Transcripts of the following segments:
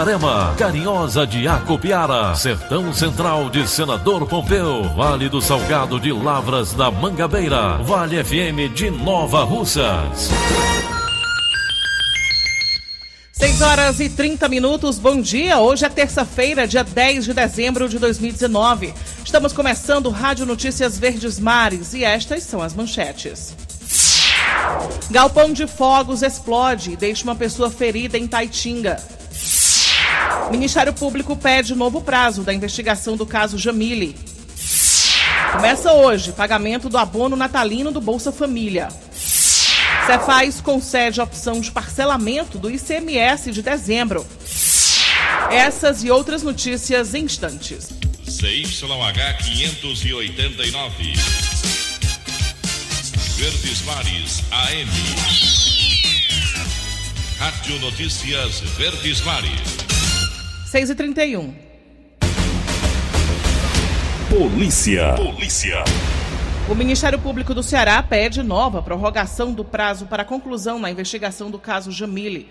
Itarema, Carinhosa de Acopiara, Sertão Central de Senador Pompeu, Vale do Salgado de Lavras da Mangabeira, Vale FM de Nova Russas. 6 horas e 30 minutos, bom dia. Hoje é terça-feira, dia 10 de dezembro de 2019. Estamos começando Rádio Notícias Verdes Mares e estas são as manchetes. Galpão de fogos explode e deixa uma pessoa ferida em Taitinga. Ministério Público pede novo prazo da investigação do caso Jamile. Começa hoje pagamento do abono natalino do Bolsa Família. Cefaz concede opção de parcelamento do ICMS de dezembro. Essas e outras notícias em instantes. CYH 589. Verdes Mares AM. Rádio Notícias Verdes Mares. 6 e 31 Polícia. Polícia. O Ministério Público do Ceará pede nova prorrogação do prazo para conclusão na investigação do caso Jamile.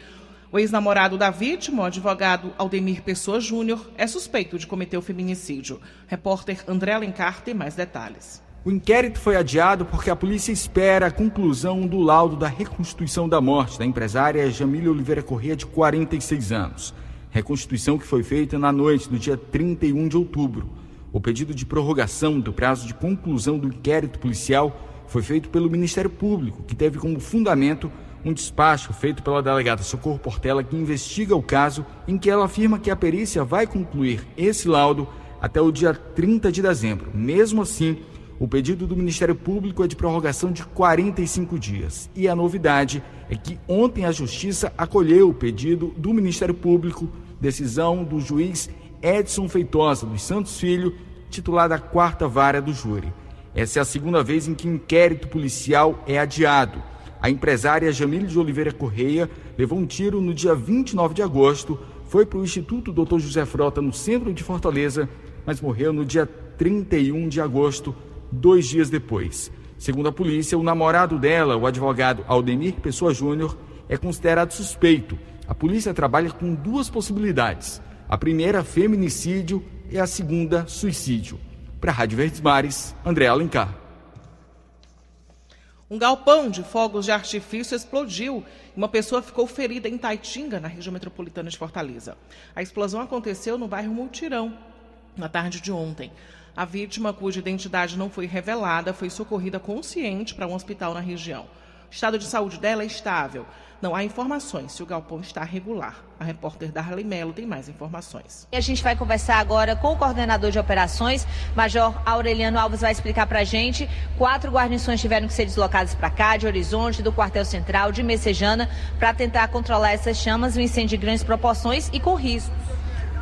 O ex-namorado da vítima, o advogado Aldemir Pessoa Júnior, é suspeito de cometer o feminicídio. Repórter André Alencar tem mais detalhes. O inquérito foi adiado porque a polícia espera a conclusão do laudo da reconstituição da morte da empresária Jamília Oliveira Corrêa, de 46 anos. Reconstituição que foi feita na noite do dia 31 de outubro. O pedido de prorrogação do prazo de conclusão do inquérito policial foi feito pelo Ministério Público, que teve como fundamento um despacho feito pela delegada Socorro Portela, que investiga o caso, em que ela afirma que a perícia vai concluir esse laudo até o dia 30 de dezembro. Mesmo assim, o pedido do Ministério Público é de prorrogação de 45 dias. E a novidade é que ontem a Justiça acolheu o pedido do Ministério Público, decisão do juiz Edson Feitosa dos Santos Filho, titular da quarta vara do júri. Essa é a segunda vez em que inquérito policial é adiado. A empresária Jamile de Oliveira Correia levou um tiro no dia 29 de agosto, foi para o Instituto Dr. José Frota, no centro de Fortaleza, mas morreu no dia 31 de agosto, dois dias depois. Segundo a polícia, o namorado dela, o advogado Aldemir Pessoa Júnior, é considerado suspeito. A polícia trabalha com duas possibilidades. A primeira, feminicídio, e a segunda, suicídio. Para a Rádio Verdes Mares, André Alencar. Um galpão de fogos de artifício explodiu e uma pessoa ficou ferida em Taitinga, na região metropolitana de Fortaleza. A explosão aconteceu no bairro Multirão, na tarde de ontem. A vítima, cuja identidade não foi revelada, foi socorrida consciente para um hospital na região. O estado de saúde dela é estável. Não há informações se o galpão está regular. A repórter Darley Mello tem mais informações. E a gente vai conversar agora com o coordenador de operações, Major Aureliano Alves, vai explicar para a gente. Quatro guarnições tiveram que ser deslocadas para cá, de Horizonte, do quartel central, de Messejana, para tentar controlar essas chamas, um incêndio de grandes proporções e com riscos.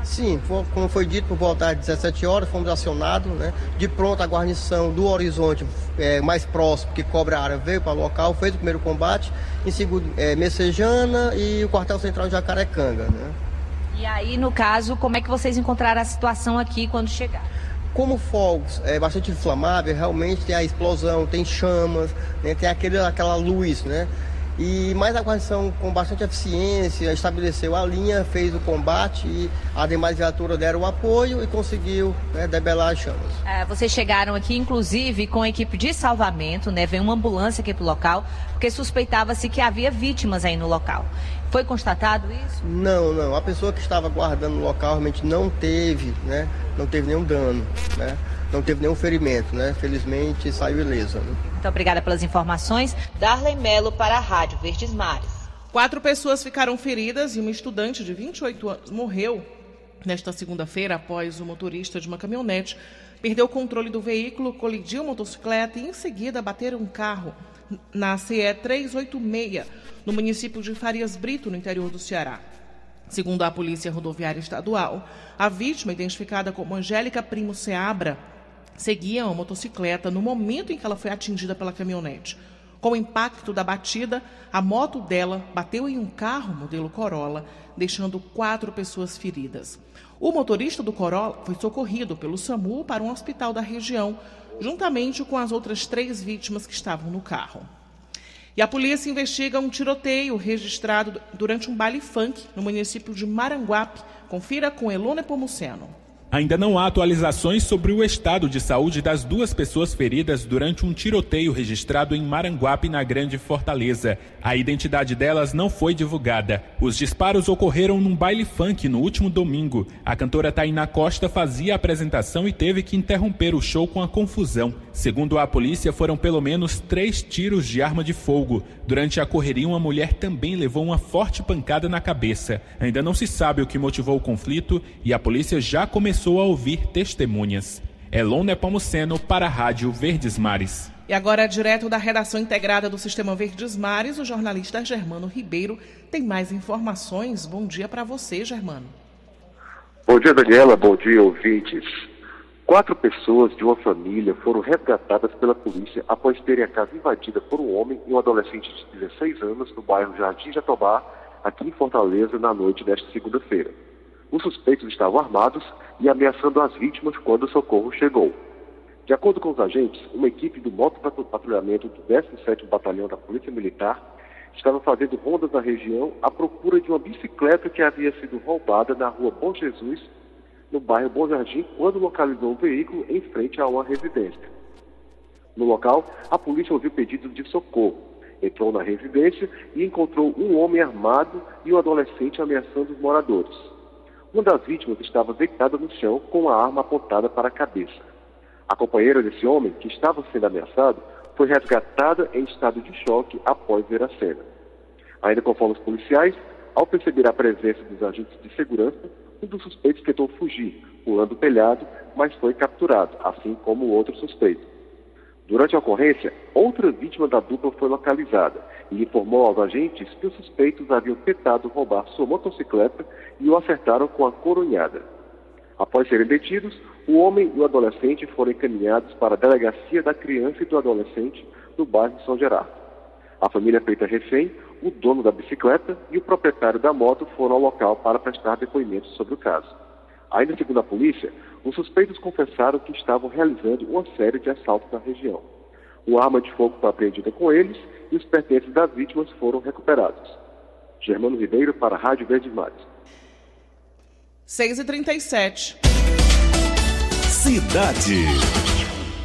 Sim, como foi dito, por volta das 17 horas, fomos acionados. Né? De pronto, a guarnição do Horizonte, é, mais próximo, que cobre a área, veio para o local, fez o primeiro combate. Em segundo, é, Messejana e o quartel central de Jacarecanga. Né? E aí, no caso, como é que vocês encontraram a situação aqui quando chegaram? Como fogos é bastante inflamável, realmente tem a explosão, tem chamas, né? tem aquele, aquela luz, né? E mais a guarnição com bastante eficiência estabeleceu a linha, fez o combate e as demais viaturas deram o apoio e conseguiu né, debelar as chamas. É, vocês chegaram aqui, inclusive, com a equipe de salvamento, né? Veio uma ambulância aqui para o local, porque suspeitava-se que havia vítimas aí no local. Foi constatado isso? Não, não. A pessoa que estava guardando o local realmente não teve, né? Não teve nenhum dano, né? Não teve nenhum ferimento, né? Felizmente saiu ilesa. Né? Muito obrigada pelas informações. Darley Melo para a Rádio Verdes Mares. Quatro pessoas ficaram feridas e uma estudante de 28 anos morreu nesta segunda-feira após o motorista de uma caminhonete perdeu o controle do veículo, colidiu motocicleta e em seguida bater um carro na CE 386, no município de Farias Brito, no interior do Ceará. Segundo a Polícia Rodoviária Estadual, a vítima, identificada como Angélica Primo Seabra, seguia uma motocicleta no momento em que ela foi atingida pela caminhonete. Com o impacto da batida, a moto dela bateu em um carro modelo Corolla, deixando quatro pessoas feridas. O motorista do Corolla foi socorrido pelo SAMU para um hospital da região, juntamente com as outras três vítimas que estavam no carro. E a polícia investiga um tiroteio registrado durante um baile funk no município de Maranguape. Confira com Elone Pomuceno. Ainda não há atualizações sobre o estado de saúde das duas pessoas feridas durante um tiroteio registrado em Maranguape, na Grande Fortaleza. A identidade delas não foi divulgada. Os disparos ocorreram num baile funk no último domingo. A cantora Tainá Costa fazia a apresentação e teve que interromper o show com a confusão. Segundo a polícia, foram pelo menos três tiros de arma de fogo. Durante a correria, uma mulher também levou uma forte pancada na cabeça. Ainda não se sabe o que motivou o conflito e a polícia já começou começou a ouvir testemunhas. Elon Nepomuceno para a Rádio Verdes Mares. E agora, direto da redação integrada do Sistema Verdes Mares, o jornalista Germano Ribeiro tem mais informações. Bom dia para você, Germano. Bom dia, Daniela. Bom dia, ouvintes. Quatro pessoas de uma família foram resgatadas pela polícia após terem a casa invadida por um homem e um adolescente de 16 anos no bairro Jardim Jatobá, aqui em Fortaleza, na noite desta segunda-feira. Os suspeitos estavam armados e ameaçando as vítimas quando o socorro chegou. De acordo com os agentes, uma equipe do motopatrulhamento do 17º Batalhão da Polícia Militar estava fazendo rondas na região à procura de uma bicicleta que havia sido roubada na rua Bom Jesus, no bairro Bom Jardim, quando localizou um veículo em frente a uma residência. No local, a polícia ouviu pedidos de socorro, entrou na residência e encontrou um homem armado e um adolescente ameaçando os moradores. Uma das vítimas estava deitada no chão com a arma apontada para a cabeça. A companheira desse homem, que estava sendo ameaçado, foi resgatada em estado de choque após ver a cena. Ainda conforme os policiais, ao perceber a presença dos agentes de segurança, um dos suspeitos tentou fugir, pulando o telhado, mas foi capturado, assim como o outro suspeito. Durante a ocorrência, outra vítima da dupla foi localizada e informou aos agentes que os suspeitos haviam tentado roubar sua motocicleta e o acertaram com a coronhada. Após serem detidos, o homem e o adolescente foram encaminhados para a delegacia da criança e do adolescente no bairro São Gerardo. A família feita refém, o dono da bicicleta e o proprietário da moto foram ao local para prestar depoimentos sobre o caso. Ainda segundo a polícia, os suspeitos confessaram que estavam realizando uma série de assaltos na região. Uma arma de fogo foi apreendida com eles e os pertences das vítimas foram recuperados. Germano Ribeiro para a Rádio Verde Mares. 6h37. Cidade.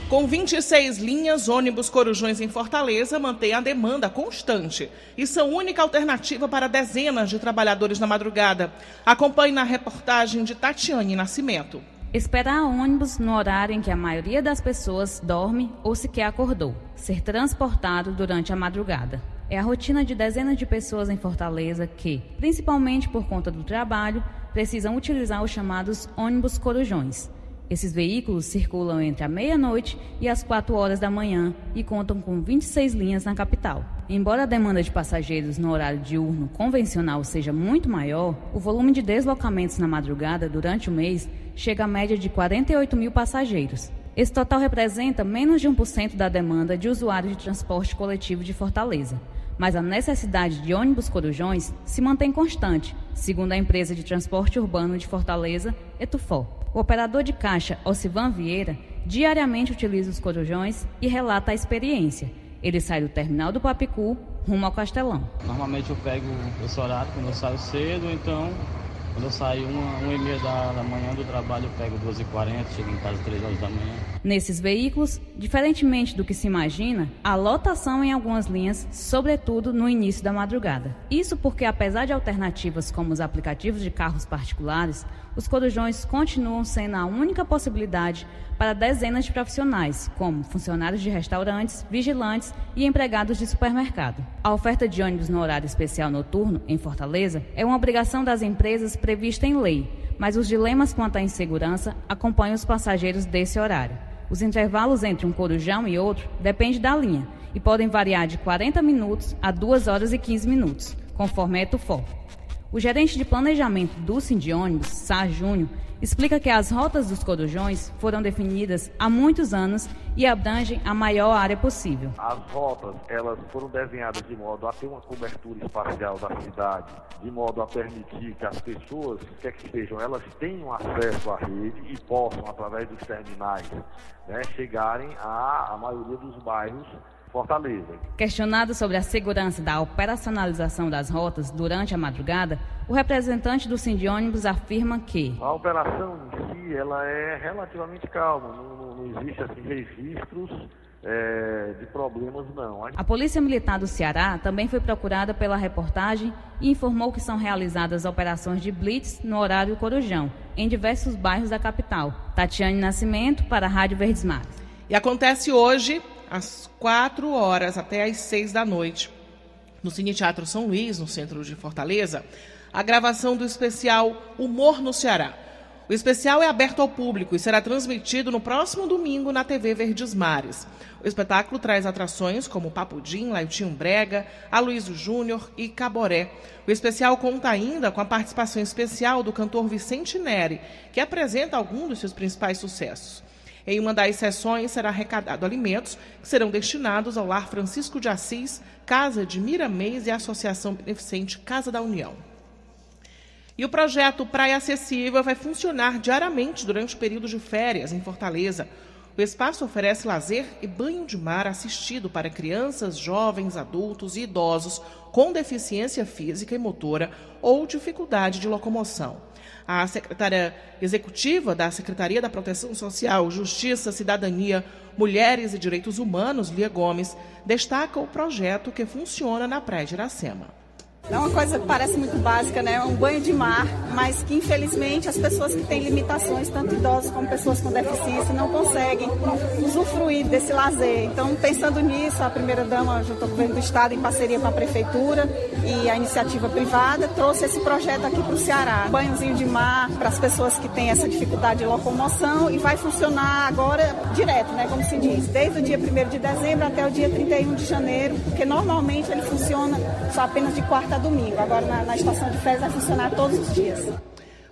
Com 26 linhas, ônibus Corujões em Fortaleza mantém a demanda constante e são única alternativa para dezenas de trabalhadores na madrugada. Acompanhe na reportagem de Tatiane Nascimento. Esperar ônibus no horário em que a maioria das pessoas dorme ou sequer acordou. Ser transportado durante a madrugada. É a rotina de dezenas de pessoas em Fortaleza que, principalmente por conta do trabalho, precisam utilizar os chamados ônibus corujões esses veículos circulam entre a meia-noite e as 4 horas da manhã e contam com 26 linhas na capital. Embora a demanda de passageiros no horário diurno convencional seja muito maior, o volume de deslocamentos na madrugada durante o mês chega à média de 48 mil passageiros. Esse total representa menos de 1% da demanda de usuários de transporte coletivo de Fortaleza. Mas a necessidade de ônibus corujões se mantém constante, segundo a empresa de transporte urbano de Fortaleza, Etufó. O operador de caixa, Osivan Vieira, diariamente utiliza os corujões e relata a experiência. Ele sai do terminal do Papicu rumo ao Castelão. Normalmente eu pego esse horário quando eu saio cedo, então quando eu saio uma, uma e meia da, da manhã do trabalho, eu pego 2h40, chego em casa 3 horas da manhã. Nesses veículos, diferentemente do que se imagina, há lotação em algumas linhas, sobretudo no início da madrugada. Isso porque, apesar de alternativas como os aplicativos de carros particulares, os corujões continuam sendo a única possibilidade para dezenas de profissionais, como funcionários de restaurantes, vigilantes e empregados de supermercado. A oferta de ônibus no horário especial noturno, em Fortaleza, é uma obrigação das empresas prevista em lei, mas os dilemas quanto à insegurança acompanham os passageiros desse horário. Os intervalos entre um corujão e outro dependem da linha e podem variar de 40 minutos a 2 horas e 15 minutos, conforme a Etufor. O gerente de planejamento do Cindy Ônibus, Sá Júnior, explica que as rotas dos corujões foram definidas há muitos anos e abrangem a maior área possível. As rotas, elas foram desenhadas de modo a ter uma cobertura espacial da cidade, de modo a permitir que as pessoas, quer que sejam, elas tenham acesso à rede e possam, através dos terminais, né, chegarem à, à maioria dos bairros Fortaleza. Questionado sobre a segurança da operacionalização das rotas durante a madrugada, o representante do Ônibus afirma que a operação em si ela é relativamente calma, não, não existe assim registros é, de problemas não. A Polícia Militar do Ceará também foi procurada pela reportagem e informou que são realizadas operações de blitz no horário Corujão, em diversos bairros da capital. Tatiane Nascimento para a Rádio Verdes Mares. E acontece hoje às 4 horas até às 6 da noite, no Cine Teatro São Luís, no centro de Fortaleza, a gravação do especial Humor no Ceará. O especial é aberto ao público e será transmitido no próximo domingo na TV Verdes Mares. O espetáculo traz atrações como Papudim, Laitinho Brega, Aloysio Júnior e Caboré. O especial conta ainda com a participação especial do cantor Vicente Neri, que apresenta alguns dos seus principais sucessos. Em uma das sessões será arrecadado alimentos que serão destinados ao Lar Francisco de Assis, Casa de Miramês e Associação Beneficente Casa da União. E o projeto Praia Acessível vai funcionar diariamente durante o período de férias em Fortaleza. O espaço oferece lazer e banho de mar assistido para crianças, jovens, adultos e idosos com deficiência física e motora ou dificuldade de locomoção. A secretária executiva da Secretaria da Proteção Social, Justiça, Cidadania, Mulheres e Direitos Humanos, Lia Gomes, destaca o projeto que funciona na Praia de Iracema. É uma coisa que parece muito básica, né? Um banho de mar, mas que infelizmente as pessoas que têm limitações, tanto idosos como pessoas com deficiência, não conseguem usufruir desse lazer. Então, pensando nisso, a primeira-dama, junto ao governo do Estado, em parceria com a Prefeitura e a iniciativa privada, trouxe esse projeto aqui para o Ceará. Um banhozinho de mar para as pessoas que têm essa dificuldade de locomoção e vai funcionar agora direto, né? Como se diz, desde o dia 1 de dezembro até o dia 31 de janeiro, porque normalmente ele funciona só apenas de quarta quarta a domingo. Agora na, na estação de férias vai funcionar todos os dias.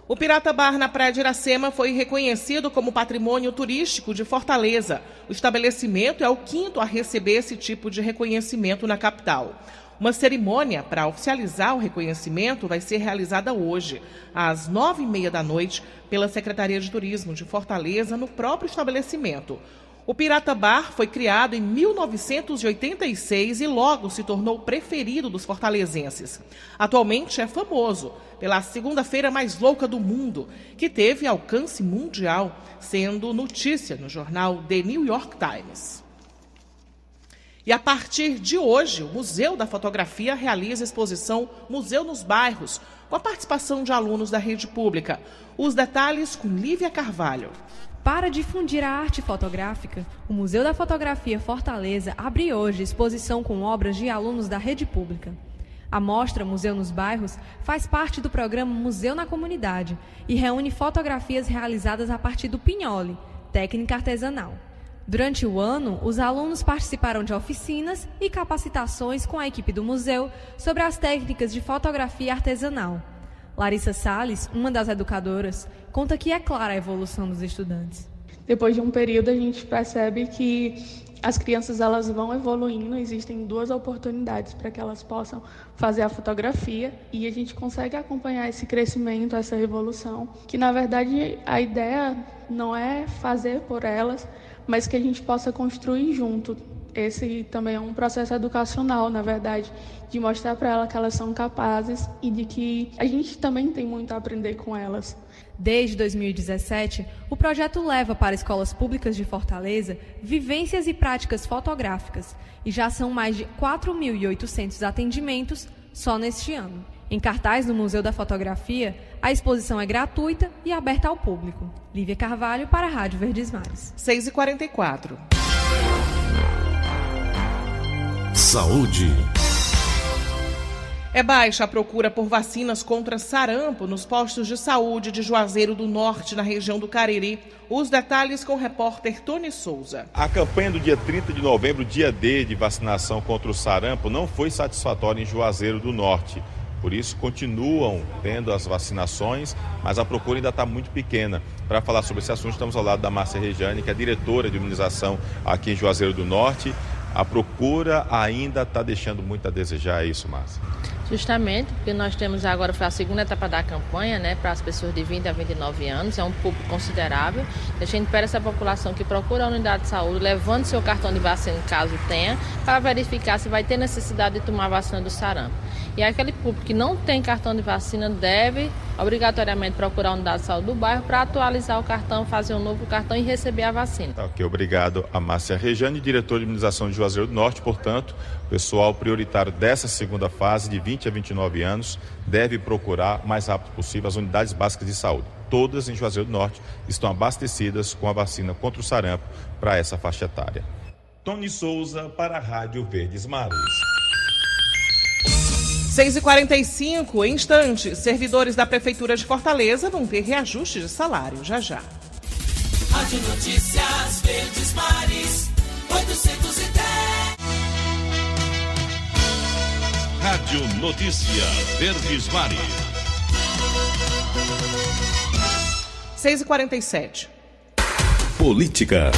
O Pirata Bar na Praia de Iracema foi reconhecido como patrimônio turístico de Fortaleza. O estabelecimento é o quinto a receber esse tipo de reconhecimento na capital. Uma cerimônia para oficializar o reconhecimento vai ser realizada hoje, às nove e meia da noite, pela Secretaria de Turismo de Fortaleza, no próprio estabelecimento. O Pirata Bar foi criado em 1986 e logo se tornou preferido dos fortalezenses. Atualmente é famoso pela segunda-feira mais louca do mundo, que teve alcance mundial, sendo notícia no jornal The New York Times. E a partir de hoje, o Museu da Fotografia realiza a exposição Museu nos Bairros, com a participação de alunos da rede pública. Os detalhes com Lívia Carvalho. Para difundir a arte fotográfica, o Museu da Fotografia Fortaleza abre hoje exposição com obras de alunos da rede pública. A mostra Museu nos Bairros faz parte do programa Museu na Comunidade e reúne fotografias realizadas a partir do pinhole, técnica artesanal. Durante o ano, os alunos participaram de oficinas e capacitações com a equipe do museu sobre as técnicas de fotografia artesanal. Larissa Sales, uma das educadoras, conta que é clara a evolução dos estudantes. Depois de um período, a gente percebe que as crianças elas vão evoluindo, existem duas oportunidades para que elas possam fazer a fotografia e a gente consegue acompanhar esse crescimento, essa evolução, que na verdade a ideia não é fazer por elas, mas que a gente possa construir junto, esse também é um processo educacional, na verdade, de mostrar para elas que elas são capazes e de que a gente também tem muito a aprender com elas. Desde 2017, o projeto leva para escolas públicas de Fortaleza vivências e práticas fotográficas, e já são mais de 4.800 atendimentos só neste ano. Em cartaz no Museu da Fotografia, a exposição é gratuita e aberta ao público. Lívia Carvalho para a Rádio Verdes Mares. 6h44. Saúde. É baixa a procura por vacinas contra sarampo nos postos de saúde de Juazeiro do Norte, na região do Cariri. Os detalhes com o repórter Tony Souza. A campanha do dia 30 de novembro, dia D de vacinação contra o sarampo, não foi satisfatória em Juazeiro do Norte. Por isso, continuam tendo as vacinações, mas a procura ainda está muito pequena. Para falar sobre esse assunto, estamos ao lado da Márcia Regiane, que é diretora de imunização aqui em Juazeiro do Norte. A procura ainda está deixando muito a desejar, é isso, Márcia? Justamente, porque nós temos agora a segunda etapa da campanha, né, para as pessoas de 20 a 29 anos, é um público considerável. A gente essa população que procura a unidade de saúde, levando seu cartão de vacina, caso tenha, para verificar se vai ter necessidade de tomar vacina do sarampo. E aquele público que não tem cartão de vacina deve obrigatoriamente procurar a unidade de saúde do bairro para atualizar o cartão, fazer um novo cartão e receber a vacina. Tá, ok, obrigado a Márcia Rejane, diretor de imunização de Juazeiro do Norte. Portanto, o pessoal prioritário dessa segunda fase, de 20 a 29 anos, deve procurar o mais rápido possível as unidades básicas de saúde. Todas em Juazeiro do Norte estão abastecidas com a vacina contra o sarampo para essa faixa etária. Tony Souza para a Rádio Verdes Mares. 6h45, em instantes, servidores da Prefeitura de Fortaleza vão ter reajuste de salário já já. Rádio Notícias Verdes Mares, 810. Rádio Notícia Verdes Mares. 6h47. Política.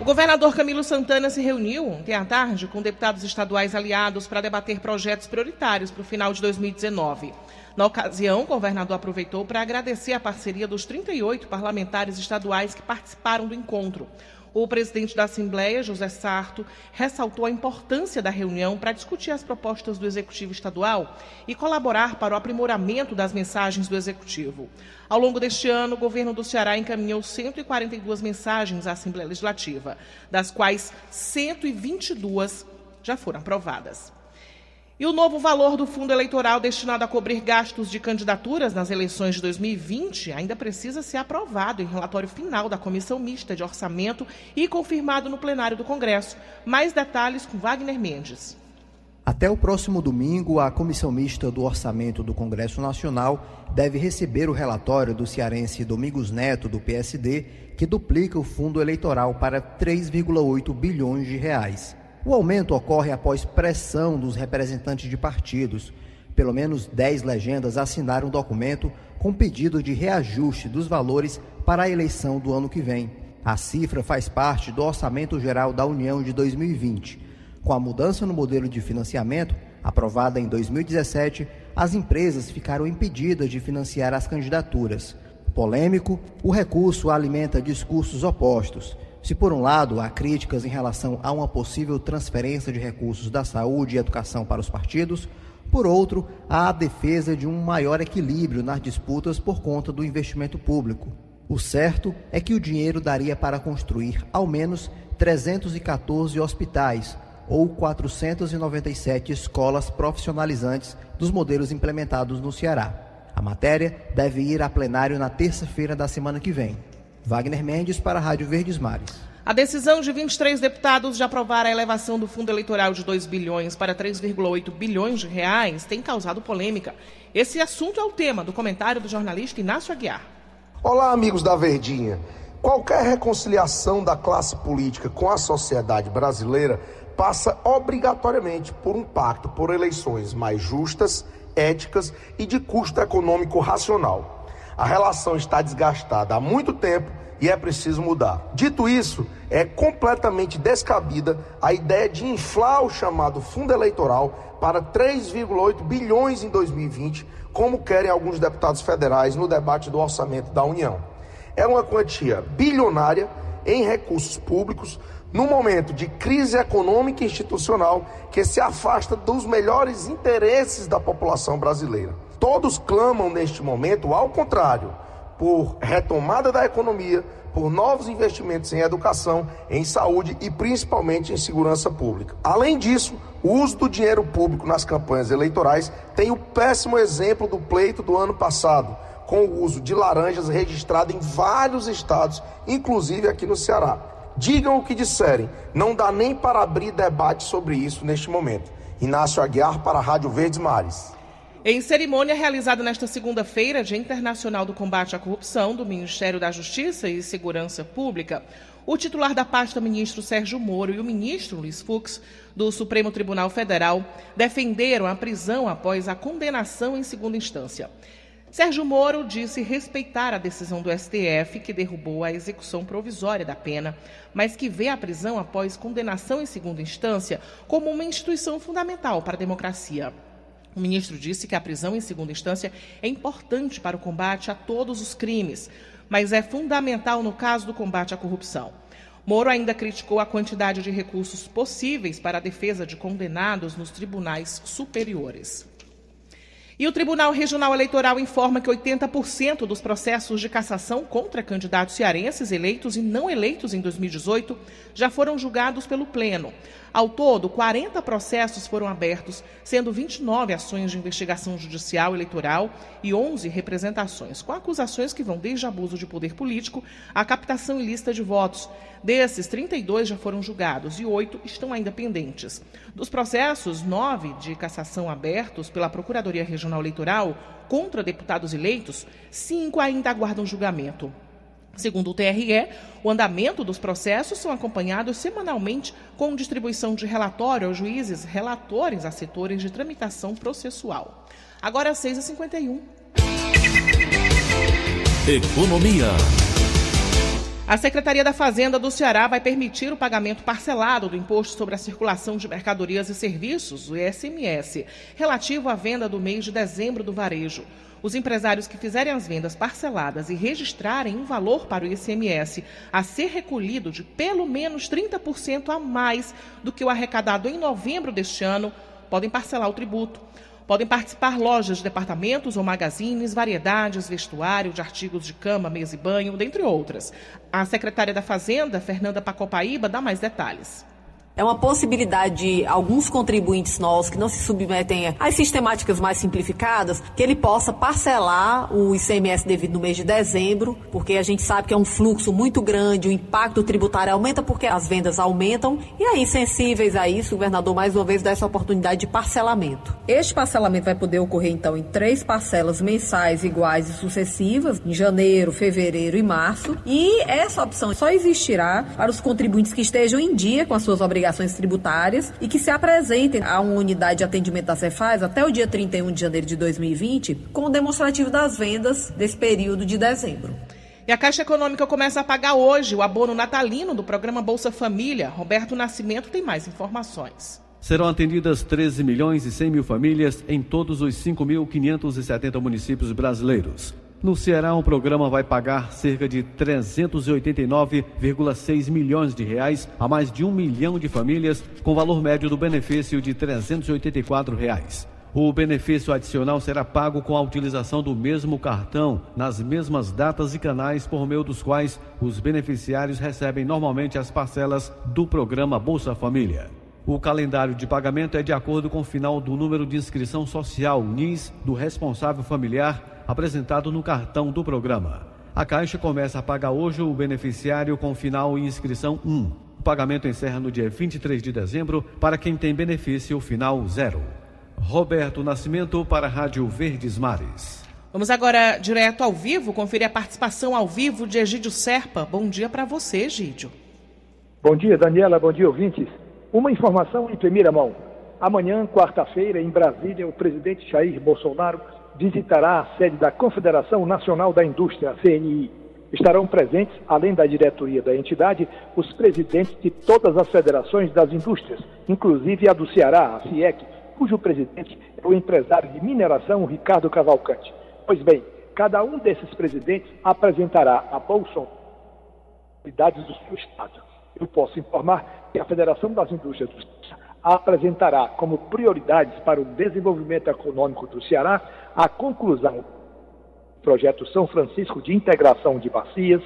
O governador Camilo Santana se reuniu ontem à tarde com deputados estaduais aliados para debater projetos prioritários para o final de 2019. Na ocasião, o governador aproveitou para agradecer a parceria dos 38 parlamentares estaduais que participaram do encontro. O presidente da Assembleia, José Sarto, ressaltou a importância da reunião para discutir as propostas do Executivo Estadual e colaborar para o aprimoramento das mensagens do Executivo. Ao longo deste ano, o governo do Ceará encaminhou 142 mensagens à Assembleia Legislativa, das quais 122 já foram aprovadas. E o novo valor do fundo eleitoral destinado a cobrir gastos de candidaturas nas eleições de 2020 ainda precisa ser aprovado em relatório final da Comissão Mista de Orçamento e confirmado no plenário do Congresso. Mais detalhes com Wagner Mendes. Até o próximo domingo, a Comissão Mista do Orçamento do Congresso Nacional deve receber o relatório do cearense Domingos Neto, do PSD, que duplica o fundo eleitoral para 3,8 bilhões de reais. O aumento ocorre após pressão dos representantes de partidos. Pelo menos 10 legendas assinaram um documento com pedido de reajuste dos valores para a eleição do ano que vem. A cifra faz parte do Orçamento Geral da União de 2020. Com a mudança no modelo de financiamento, aprovada em 2017, as empresas ficaram impedidas de financiar as candidaturas. Polêmico, o recurso alimenta discursos opostos. Se, por um lado, há críticas em relação a uma possível transferência de recursos da saúde e educação para os partidos, por outro, há a defesa de um maior equilíbrio nas disputas por conta do investimento público. O certo é que o dinheiro daria para construir ao menos 314 hospitais ou 497 escolas profissionalizantes dos modelos implementados no Ceará. A matéria deve ir a plenário na terça-feira da semana que vem. Wagner Mendes para a Rádio Verdes Mares. A decisão de 23 deputados de aprovar a elevação do fundo eleitoral de 2 bilhões para 3,8 bilhões de reais tem causado polêmica. Esse assunto é o tema do comentário do jornalista Inácio Aguiar. Olá, amigos da Verdinha. Qualquer reconciliação da classe política com a sociedade brasileira passa obrigatoriamente por um pacto por eleições mais justas, éticas e de custo econômico racional. A relação está desgastada há muito tempo e é preciso mudar. Dito isso, é completamente descabida a ideia de inflar o chamado fundo eleitoral para 3,8 bilhões em 2020, como querem alguns deputados federais no debate do orçamento da União. É uma quantia bilionária em recursos públicos num momento de crise econômica e institucional que se afasta dos melhores interesses da população brasileira. Todos clamam neste momento, ao contrário, por retomada da economia, por novos investimentos em educação, em saúde e principalmente em segurança pública. Além disso, o uso do dinheiro público nas campanhas eleitorais tem o péssimo exemplo do pleito do ano passado, com o uso de laranjas registrado em vários estados, inclusive aqui no Ceará. Digam o que disserem, não dá nem para abrir debate sobre isso neste momento. Inácio Aguiar para a Rádio Verdes Mares. Em cerimônia realizada nesta segunda-feira, Dia Internacional do Combate à Corrupção do Ministério da Justiça e Segurança Pública, o titular da pasta, ministro Sérgio Moro, e o ministro Luiz Fux, do Supremo Tribunal Federal, defenderam a prisão após a condenação em segunda instância. Sérgio Moro disse respeitar a decisão do STF que derrubou a execução provisória da pena, mas que vê a prisão após condenação em segunda instância como uma instituição fundamental para a democracia. O ministro disse que a prisão em segunda instância é importante para o combate a todos os crimes, mas é fundamental no caso do combate à corrupção. Moro ainda criticou a quantidade de recursos possíveis para a defesa de condenados nos tribunais superiores. E o Tribunal Regional Eleitoral informa que 80% dos processos de cassação contra candidatos cearenses eleitos e não eleitos em 2018 já foram julgados pelo Pleno. Ao todo, 40 processos foram abertos, sendo 29 ações de investigação judicial eleitoral e 11 representações, com acusações que vão desde abuso de poder político à captação ilícita de votos. Desses, 32 já foram julgados e 8 estão ainda pendentes. Dos processos, 9 de cassação abertos pela Procuradoria Regional Eleitoral contra deputados eleitos, 5 ainda aguardam julgamento. Segundo o TRE, o andamento dos processos são acompanhados semanalmente com distribuição de relatório aos juízes relatores a setores de tramitação processual. Agora, 6h51. Economia. A Secretaria da Fazenda do Ceará vai permitir o pagamento parcelado do Imposto sobre a Circulação de Mercadorias e Serviços, o ISMS, relativo à venda do mês de dezembro do varejo. Os empresários que fizerem as vendas parceladas e registrarem um valor para o ICMS a ser recolhido de pelo menos 30% a mais do que o arrecadado em novembro deste ano podem parcelar o tributo. Podem participar lojas, departamentos ou magazines, variedades, vestuário de artigos de cama, mesa e banho, dentre outras. A secretária da Fazenda, Fernanda Pacopaíba, dá mais detalhes. É uma possibilidade de alguns contribuintes nossos que não se submetem às sistemáticas mais simplificadas, que ele possa parcelar o ICMS devido no mês de dezembro, porque a gente sabe que é um fluxo muito grande, o impacto tributário aumenta porque as vendas aumentam, e aí, sensíveis a isso, o governador mais uma vez dá essa oportunidade de parcelamento. Este parcelamento vai poder ocorrer, então, em três parcelas mensais iguais e sucessivas, em janeiro, fevereiro e março, e essa opção só existirá para os contribuintes que estejam em dia com as suas obrigações obrigações tributárias e que se apresentem a uma unidade de atendimento da Cefaz até o dia 31 de janeiro de 2020 com o demonstrativo das vendas desse período de dezembro. E a Caixa Econômica começa a pagar hoje o abono natalino do programa Bolsa Família. Roberto Nascimento tem mais informações. Serão atendidas 13 milhões e 100 mil famílias em todos os 5.570 municípios brasileiros. No Ceará, o programa vai pagar cerca de 389,6 milhões de reais a mais de um milhão de famílias, com valor médio do benefício de 384 reais. O benefício adicional será pago com a utilização do mesmo cartão, nas mesmas datas e canais por meio dos quais os beneficiários recebem normalmente as parcelas do programa Bolsa Família. O calendário de pagamento é de acordo com o final do número de inscrição social NIS do responsável familiar apresentado no cartão do programa. A Caixa começa a pagar hoje o beneficiário com final em inscrição 1. O pagamento encerra no dia 23 de dezembro para quem tem benefício final zero. Roberto Nascimento para a Rádio Verdes Mares. Vamos agora direto ao vivo, conferir a participação ao vivo de Egídio Serpa. Bom dia para você, Egídio. Bom dia, Daniela. Bom dia, ouvintes. Uma informação em primeira mão. Amanhã, quarta-feira, em Brasília, o presidente Jair Bolsonaro visitará a sede da Confederação Nacional da Indústria, CNI. Estarão presentes, além da diretoria da entidade, os presidentes de todas as federações das indústrias, inclusive a do Ceará, a FIEC, cujo presidente é o empresário de mineração Ricardo Cavalcante. Pois bem, cada um desses presidentes apresentará a Bolsa atividades do seu estado. Eu posso informar que a Federação das Indústrias do Ceará apresentará como prioridades para o desenvolvimento econômico do Ceará a conclusão do projeto São Francisco de integração de bacias,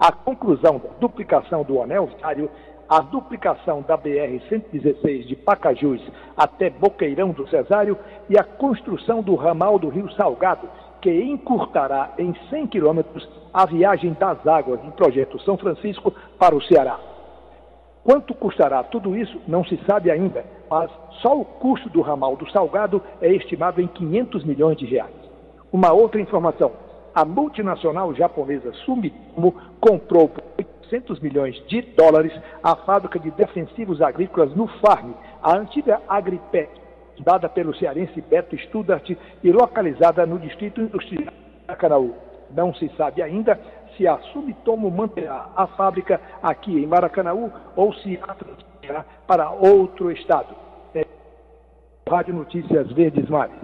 a conclusão da duplicação do anel viário, a duplicação da BR-116 de Pacajus até Boqueirão do Cesário e a construção do ramal do Rio Salgado, que encurtará em 100 quilômetros a viagem das águas do projeto São Francisco para o Ceará. Quanto custará tudo isso, não se sabe ainda, mas só o custo do ramal do Salgado é estimado em 500 milhões de reais. Uma outra informação: a multinacional japonesa Sumitomo comprou por 800 milhões de dólares a fábrica de defensivos agrícolas no Farm, a antiga Agripec, dada pelo cearense Beto Studart e localizada no Distrito Industrial de Maracanaú. Não se sabe ainda se a Sumitomo manterá a fábrica aqui em Maracanaú ou se a transferirá para outro estado. É... Rádio Notícias Verdes Mares.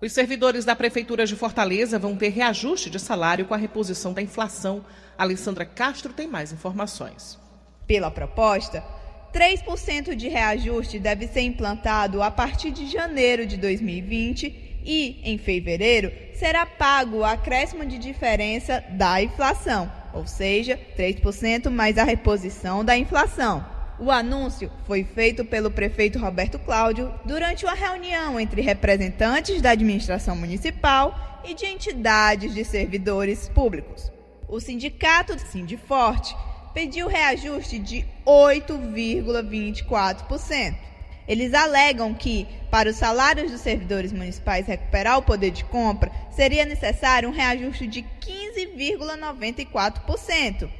Os servidores da Prefeitura de Fortaleza vão ter reajuste de salário com a reposição da inflação. Alessandra Castro tem mais informações. Pela proposta, 3% de reajuste deve ser implantado a partir de janeiro de 2020 e, em fevereiro, será pago o acréscimo de diferença da inflação, ou seja, 3% mais a reposição da inflação. O anúncio foi feito pelo prefeito Roberto Cláudio durante uma reunião entre representantes da administração municipal e de entidades de servidores públicos. O sindicato Sindiforte pediu reajuste de 8,24%. Eles alegam que, para os salários dos servidores municipais recuperar o poder de compra, seria necessário um reajuste de 15,94%.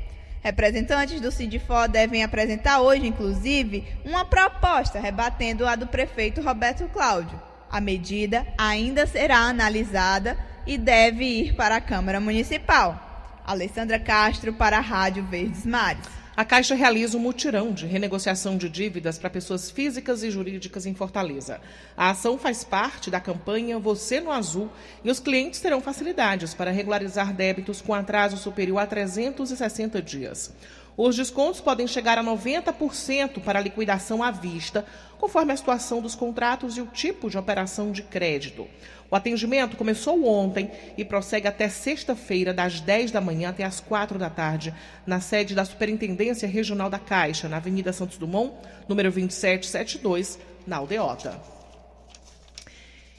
Representantes do Sindifó devem apresentar hoje, inclusive, uma proposta rebatendo a do prefeito Roberto Cláudio. A medida ainda será analisada e deve ir para a Câmara Municipal. Alessandra Castro para a Rádio Verdes Mares. A Caixa realiza um mutirão de renegociação de dívidas para pessoas físicas e jurídicas em Fortaleza. A ação faz parte da campanha Você no Azul e os clientes terão facilidades para regularizar débitos com atraso superior a 360 dias. Os descontos podem chegar a 90% para liquidação à vista, conforme a situação dos contratos e o tipo de operação de crédito. O atendimento começou ontem e prossegue até sexta-feira, das 10 da manhã até as 4 da tarde, na sede da Superintendência Regional da Caixa, na Avenida Santos Dumont, número 2772, na Aldeota.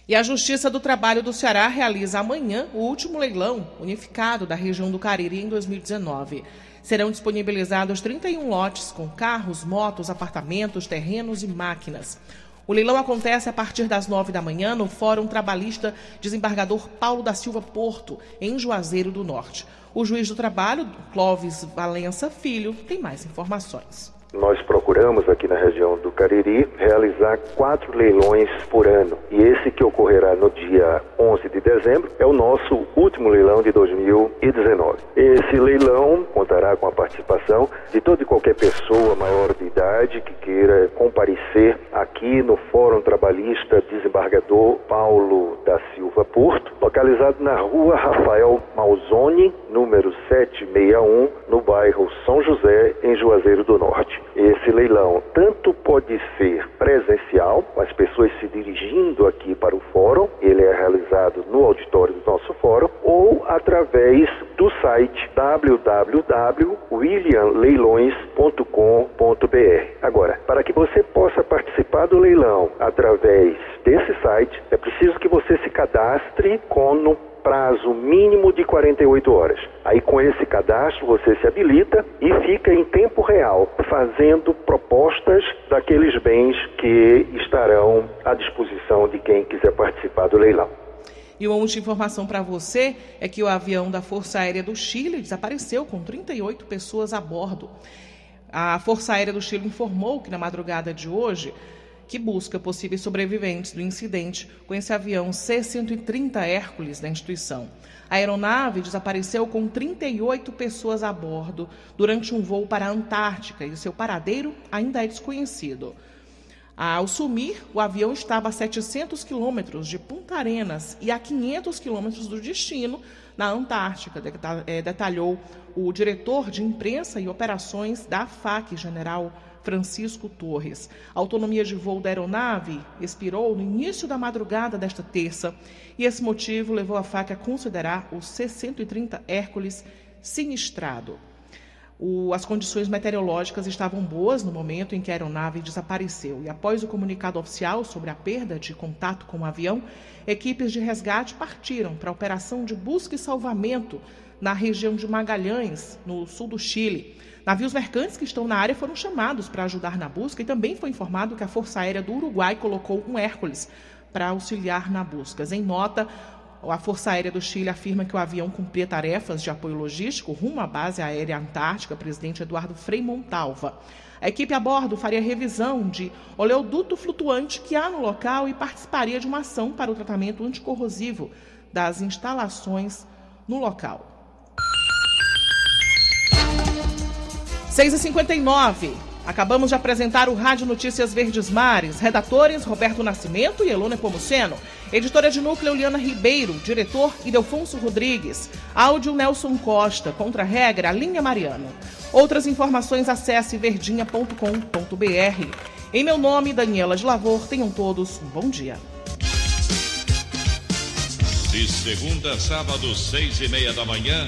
E a Justiça do Trabalho do Ceará realiza amanhã o último leilão unificado da região do Cariri em 2019. Serão disponibilizados 31 lotes com carros, motos, apartamentos, terrenos e máquinas. O leilão acontece a partir das nove da manhã no Fórum Trabalhista Desembargador Paulo da Silva Porto, em Juazeiro do Norte. O juiz do trabalho, Clóvis Valença Filho, tem mais informações. Nós procuramos aqui na região do Cariri realizar quatro leilões por ano. E esse que ocorrerá no dia 11 de dezembro é o nosso último leilão de 2019. Esse leilão contará com a participação de toda e qualquer pessoa maior de idade que queira comparecer aqui no Fórum Trabalhista Desembargador Paulo da Silva Porto, localizado na rua Rafael Malzoni, número 761, no bairro São José, em Juazeiro do Norte. Esse leilão tanto pode ser presencial, com as pessoas se dirigindo aqui para o fórum, ele é realizado no auditório do nosso fórum, ou através do site www.williamleilões.com.br. Agora, para que você possa participar do leilão através desse site, é preciso que você se cadastre com no prazo mínimo de 48 horas. Aí com esse cadastro você se habilita e fica em tempo real fazendo propostas daqueles bens que estarão à disposição de quem quiser participar do leilão. E uma última informação para você é que o avião da Força Aérea do Chile desapareceu com 38 pessoas a bordo. A Força Aérea do Chile informou que na madrugada de hoje que busca possíveis sobreviventes do incidente com esse avião C-130 Hércules da instituição. A aeronave desapareceu com 38 pessoas a bordo durante um voo para a Antártica e seu paradeiro ainda é desconhecido. Ao sumir, o avião estava a 700 quilômetros de Punta Arenas e a 500 quilômetros do destino, na Antártica, é, detalhou o diretor de imprensa e operações da FAC, general Francisco Torres. A autonomia de voo da aeronave expirou no início da madrugada desta terça e esse motivo levou a FAC a considerar o C-130 Hércules sinistrado. O, as condições meteorológicas estavam boas no momento em que a aeronave desapareceu. E após o comunicado oficial sobre a perda de contato com o avião, equipes de resgate partiram para a operação de busca e salvamento na região de Magalhães, no sul do Chile. Navios mercantes que estão na área foram chamados para ajudar na busca e também foi informado que a Força Aérea do Uruguai colocou um Hércules para auxiliar na busca. Em nota, a Força Aérea do Chile afirma que o avião cumpria tarefas de apoio logístico rumo à base aérea antártica, presidente Eduardo Frei Montalva. A equipe a bordo faria revisão de oleoduto flutuante que há no local e participaria de uma ação para o tratamento anticorrosivo das instalações no local. 6h59. Acabamos de apresentar o Rádio Notícias Verdes Mares. Redatores Roberto Nascimento e Elona Pomuceno. Editora de núcleo Liana Ribeiro. Diretor Idelfonso Rodrigues. Áudio Nelson Costa. Contra-regra Linha Mariano. Outras informações acesse verdinha.com.br. Em meu nome, Daniela de Lavor. Tenham todos um bom dia. De segunda a sábado, seis e meia da manhã.